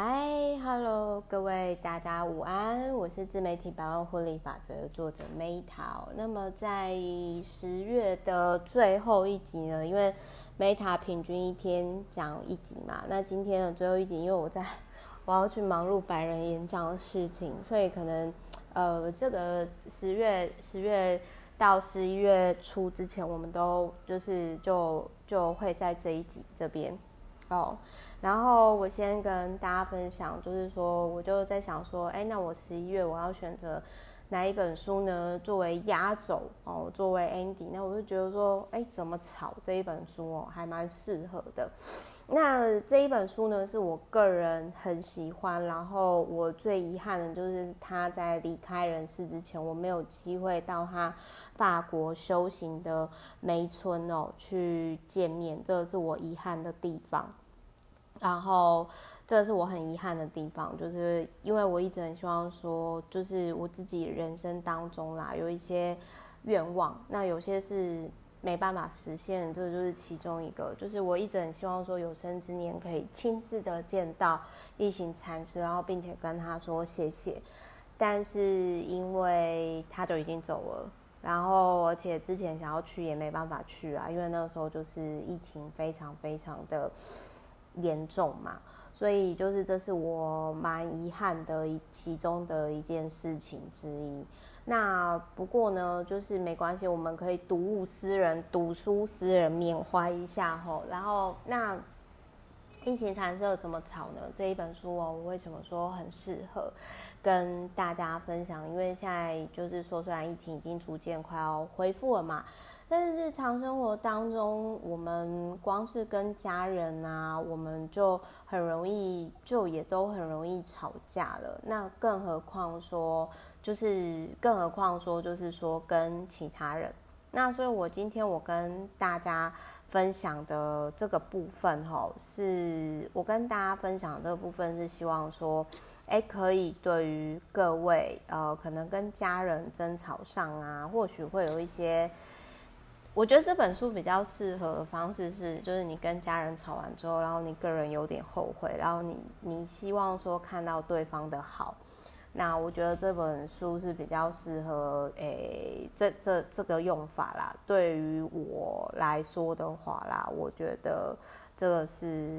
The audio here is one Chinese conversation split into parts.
嗨，Hello，各位大家午安，我是自媒体百万获利法则的作者 Meta。那么在十月的最后一集呢，因为 Meta 平均一天讲一集嘛，那今天的最后一集，因为我在我要去忙碌百人演讲的事情，所以可能呃这个十月十月到十一月初之前，我们都就是就就会在这一集这边哦。然后我先跟大家分享，就是说，我就在想说，哎，那我十一月我要选择哪一本书呢？作为压轴哦，作为 Andy，那我就觉得说，哎，怎么炒这一本书哦，还蛮适合的。那这一本书呢，是我个人很喜欢，然后我最遗憾的就是他在离开人世之前，我没有机会到他法国修行的梅村哦去见面，这是我遗憾的地方。然后，这是我很遗憾的地方，就是因为我一直很希望说，就是我自己人生当中啦，有一些愿望，那有些是没办法实现，这就是其中一个。就是我一直很希望说，有生之年可以亲自的见到一行禅师，然后并且跟他说谢谢。但是因为他就已经走了，然后而且之前想要去也没办法去啊，因为那个时候就是疫情非常非常的。严重嘛，所以就是这是我蛮遗憾的一其中的一件事情之一。那不过呢，就是没关系，我们可以读物思人，读书思人，缅怀一下吼。然后那一行禅色怎么炒呢？这一本书哦，我为什么说很适合跟大家分享？因为现在就是说，虽然疫情已经逐渐快要恢复了嘛。但是日常生活当中，我们光是跟家人啊，我们就很容易，就也都很容易吵架了。那更何况说，就是更何况说，就是说跟其他人。那所以，我今天我跟大家分享的这个部分，哈，是我跟大家分享的这个部分是希望说，哎，可以对于各位，呃，可能跟家人争吵上啊，或许会有一些。我觉得这本书比较适合的方式是，就是你跟家人吵完之后，然后你个人有点后悔，然后你你希望说看到对方的好，那我觉得这本书是比较适合诶、这这这个用法啦。对于我来说的话啦，我觉得这个是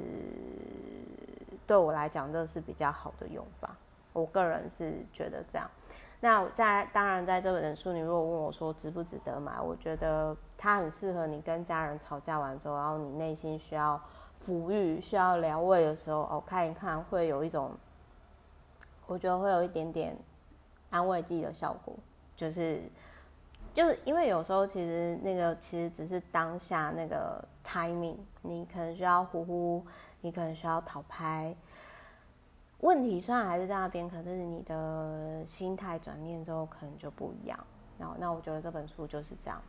对我来讲，这是比较好的用法。我个人是觉得这样。那在当然在这本书，你如果问我说值不值得买，我觉得它很适合你跟家人吵架完之后，然后你内心需要抚育、需要疗慰的时候，哦，看一看会有一种，我觉得会有一点点安慰剂的效果，就是就是因为有时候其实那个其实只是当下那个 timing，你可能需要呼呼，你可能需要讨拍。问题虽然还是在那边，可是你的心态转念之后，可能就不一样。那那我觉得这本书就是这样。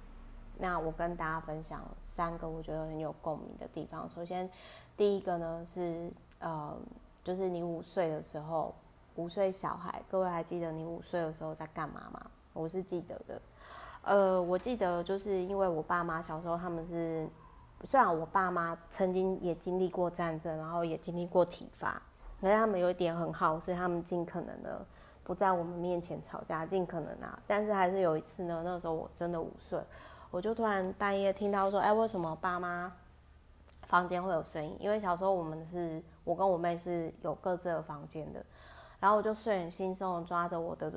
那我跟大家分享三个我觉得很有共鸣的地方。首先，第一个呢是呃，就是你五岁的时候，五岁小孩，各位还记得你五岁的时候在干嘛吗？我是记得的。呃，我记得就是因为我爸妈小时候他们是，虽然我爸妈曾经也经历过战争，然后也经历过体罚。可是他们有一点很好，是他们尽可能的不在我们面前吵架，尽可能啊。但是还是有一次呢，那个时候我真的五岁，我就突然半夜听到说，哎，为什么爸妈房间会有声音？因为小时候我们是，我跟我妹是有各自的房间的。然后我就睡眼惺忪抓着我的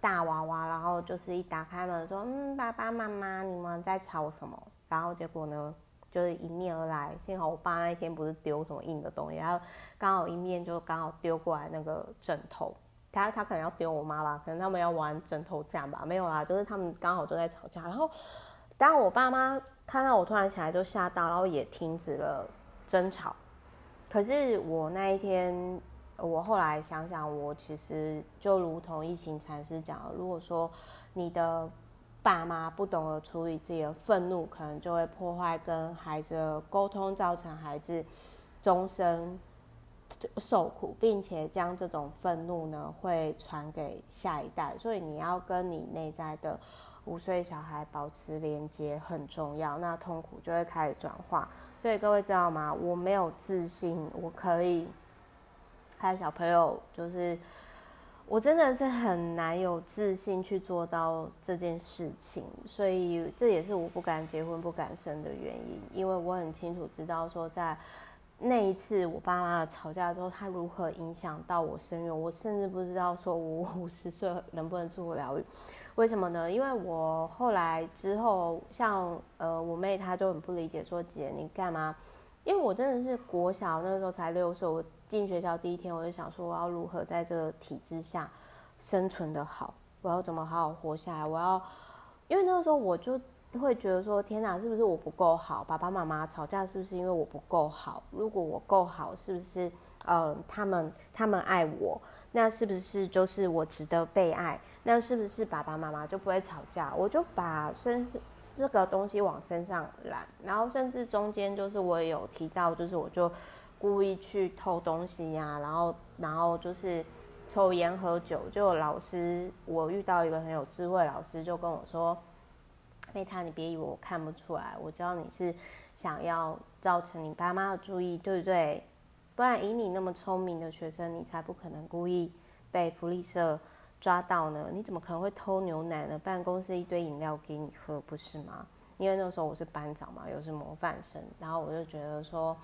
大娃娃，然后就是一打开门说，嗯，爸爸妈妈，你们在吵什么？然后结果呢？就是迎面而来，幸好我爸那一天不是丢什么硬的东西，然后刚好迎面就刚好丢过来那个枕头，他他可能要丢我妈吧，可能他们要玩枕头战吧，没有啦，就是他们刚好就在吵架，然后当我爸妈看到我突然起来就吓到，然后也停止了争吵。可是我那一天，我后来想想，我其实就如同一行禅师讲的，如果说你的。爸妈不懂得处理自己的愤怒，可能就会破坏跟孩子的沟通，造成孩子终身受苦，并且将这种愤怒呢会传给下一代。所以你要跟你内在的五岁小孩保持连接很重要，那痛苦就会开始转化。所以各位知道吗？我没有自信，我可以还有小朋友，就是我真的是很难有自信去做到这件事情，所以这也是我不敢结婚、不敢生的原因，因为我很清楚知道说在。那一次我爸妈吵架之后，他如何影响到我生育？我甚至不知道说我五十岁能不能自我疗愈？为什么呢？因为我后来之后，像呃我妹她就很不理解，说姐你干嘛？因为我真的是国小那个时候才六岁，我进学校第一天我就想说我要如何在这个体制下生存得好，我要怎么好好活下来？我要，因为那个时候我就。会觉得说天哪，是不是我不够好？爸爸妈妈吵架是不是因为我不够好？如果我够好，是不是呃他们他们爱我？那是不是就是我值得被爱？那是不是爸爸妈妈就不会吵架？我就把身这个东西往身上揽，然后甚至中间就是我有提到，就是我就故意去偷东西呀、然后然后就是抽烟喝酒。就老师，我遇到一个很有智慧老师，就跟我说。贝塔，你别以为我看不出来，我知道你是想要造成你爸妈的注意，对不对？不然以你那么聪明的学生，你才不可能故意被福利社抓到呢。你怎么可能会偷牛奶呢？办公室一堆饮料给你喝，不是吗？因为那时候我是班长嘛，又是模范生，然后我就觉得说。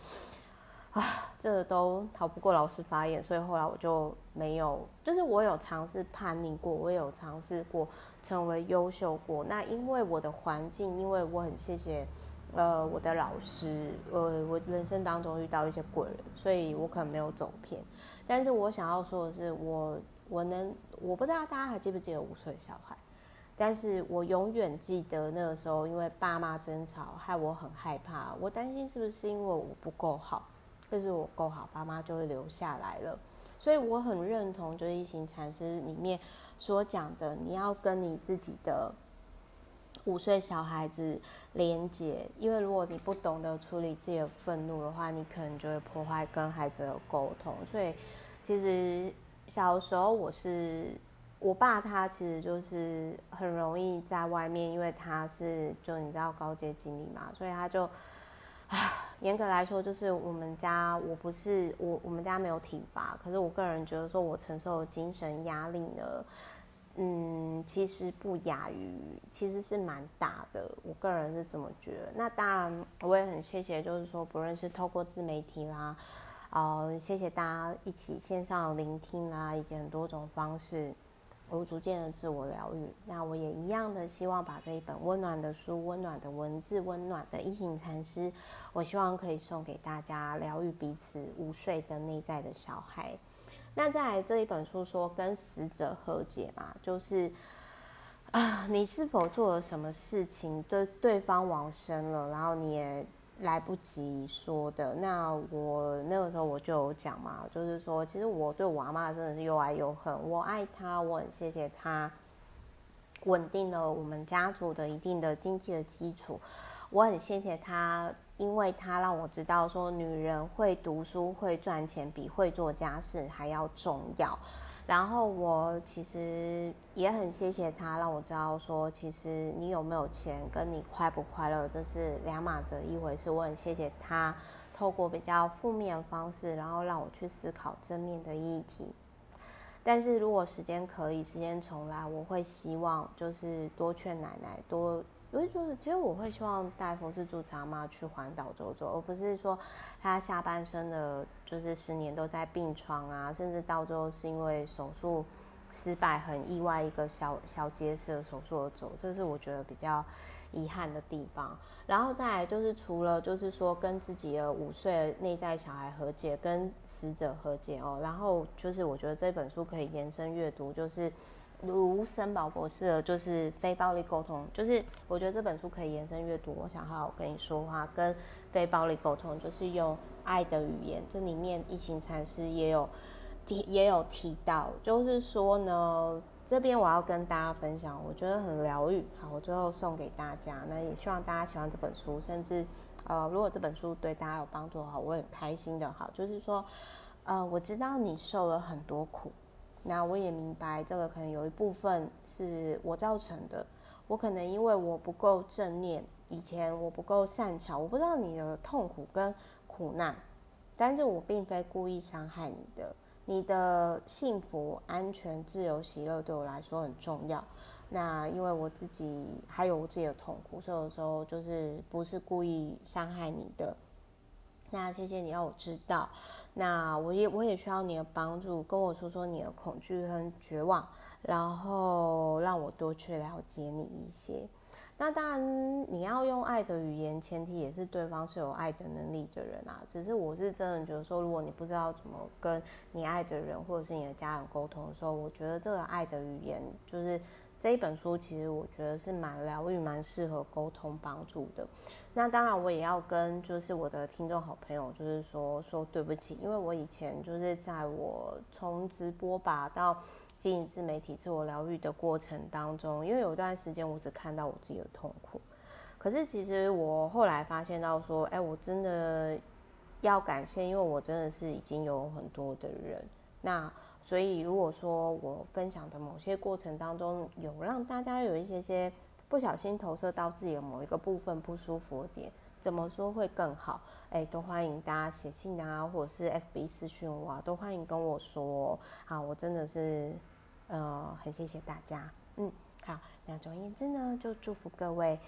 啊，这个都逃不过老师法眼，所以后来我就没有，就是我有尝试叛逆过，我有尝试过成为优秀过。那因为我的环境，因为我很谢谢，呃，我的老师，呃，我人生当中遇到一些贵人，所以我可能没有走偏。但是我想要说的是，我我能，我不知道大家还记不记得五岁小孩，但是我永远记得那个时候，因为爸妈争吵，害我很害怕，我担心是不是因为我不够好。就是我够好，爸妈就会留下来了。所以我很认同，就是一行禅师里面所讲的，你要跟你自己的五岁小孩子连接，因为如果你不懂得处理自己的愤怒的话，你可能就会破坏跟孩子的沟通。所以其实小时候我是我爸，他其实就是很容易在外面，因为他是就你知道高阶经理嘛，所以他就。严格来说，就是我们家我不是我，我们家没有体罚。可是我个人觉得，说我承受精神压力呢，嗯，其实不亚于，其实是蛮大的。我个人是这么觉得。那当然，我也很谢谢，就是说，不论是透过自媒体啦，哦、呃，谢谢大家一起线上聆听啦，以及很多种方式。我逐渐的自我疗愈，那我也一样的希望把这一本温暖的书、温暖的文字、温暖的一行禅师，我希望可以送给大家，疗愈彼此五岁的内在的小孩。那在这一本书说跟死者和解嘛，就是啊，你是否做了什么事情对对方往生了，然后你也。来不及说的，那我那个时候我就有讲嘛，就是说，其实我对我阿妈真的是又爱又恨。我爱她，我很谢谢她，稳定了我们家族的一定的经济的基础。我很谢谢她，因为她让我知道说，女人会读书会赚钱比会做家事还要重要。然后我其实也很谢谢他，让我知道说，其实你有没有钱，跟你快不快乐，这是两码子一回事。我很谢谢他，透过比较负面的方式，然后让我去思考正面的议题。但是如果时间可以，时间重来，我会希望就是多劝奶奶多。所以就是，其实我会希望带佛氏住持阿嬷去环岛走走，而不是说他下半生的，就是十年都在病床啊，甚至到最后是因为手术失败，很意外一个小小结石的手术而走，这是我觉得比较遗憾的地方。然后再来就是，除了就是说跟自己的五岁内在小孩和解，跟死者和解哦，然后就是我觉得这本书可以延伸阅读，就是。卢森堡博士的就是非暴力沟通，就是我觉得这本书可以延伸阅读。我想好好跟你说话，跟非暴力沟通，就是用爱的语言。这里面一行禅师也有提，也有提到，就是说呢，这边我要跟大家分享，我觉得很疗愈。好，我最后送给大家，那也希望大家喜欢这本书，甚至呃，如果这本书对大家有帮助的话，我很开心的。好，就是说，呃，我知道你受了很多苦。那我也明白，这个可能有一部分是我造成的。我可能因为我不够正念，以前我不够善巧，我不知道你的痛苦跟苦难，但是我并非故意伤害你的。你的幸福、安全、自由、喜乐对我来说很重要。那因为我自己还有我自己的痛苦，所以有时候就是不是故意伤害你的。那谢谢你让我知道，那我也我也需要你的帮助，跟我说说你的恐惧和绝望，然后让我多去了解你一些。那当然你要用爱的语言，前提也是对方是有爱的能力的人啊。只是我是真的觉得说，如果你不知道怎么跟你爱的人或者是你的家人沟通的时候，我觉得这个爱的语言就是。这一本书其实我觉得是蛮疗愈、蛮适合沟通帮助的。那当然，我也要跟就是我的听众好朋友，就是说说对不起，因为我以前就是在我从直播吧到经营自媒体、自我疗愈的过程当中，因为有一段时间我只看到我自己的痛苦。可是其实我后来发现到说，哎，我真的要感谢，因为我真的是已经有很多的人。那所以，如果说我分享的某些过程当中，有让大家有一些些不小心投射到自己的某一个部分不舒服的点，怎么说会更好？哎，都欢迎大家写信啊，或者是 FB 私讯我啊，都欢迎跟我说。好，我真的是，呃，很谢谢大家。嗯，好，那总而言之呢，就祝福各位。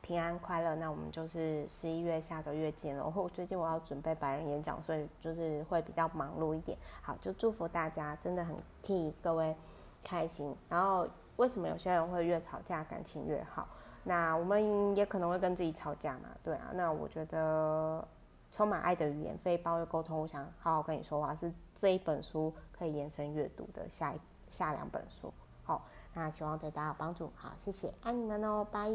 平安快乐，那我们就是十一月下个月见了。然后最近我要准备百人演讲，所以就是会比较忙碌一点。好，就祝福大家，真的很替各位开心。然后为什么有些人会越吵架感情越好？那我们也可能会跟自己吵架嘛，对啊。那我觉得充满爱的语言，非暴力沟通，我想好好跟你说话，是这一本书可以延伸阅读的下一下两本书。好，那希望对大家有帮助。好，谢谢，爱你们哦，拜。